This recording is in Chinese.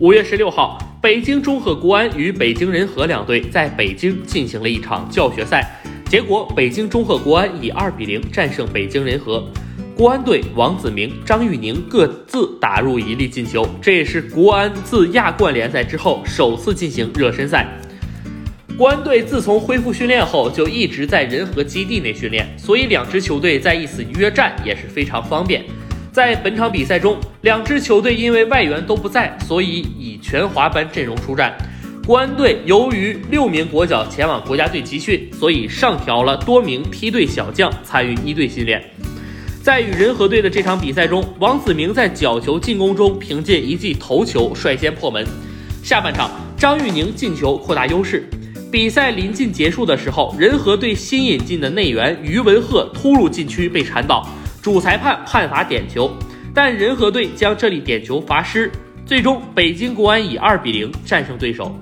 五月十六号，北京中赫国安与北京人和两队在北京进行了一场教学赛，结果北京中赫国安以二比零战胜北京人和。国安队王子铭、张玉宁各自打入一粒进球，这也是国安自亚冠联赛之后首次进行热身赛。国安队自从恢复训练后，就一直在仁和基地内训练，所以两支球队在一次约战也是非常方便。在本场比赛中，两支球队因为外援都不在，所以以全华班阵容出战。国安队由于六名国脚前往国家队集训，所以上调了多名梯队小将参与一队训练。在与仁和队的这场比赛中，王子铭在角球进攻中凭借一记头球率先破门。下半场，张玉宁进球扩大优势。比赛临近结束的时候，仁和队新引进的内援于文赫突入禁区被铲倒。主裁判判罚点球，但仁和队将这里点球罚失，最终北京国安以二比零战胜对手。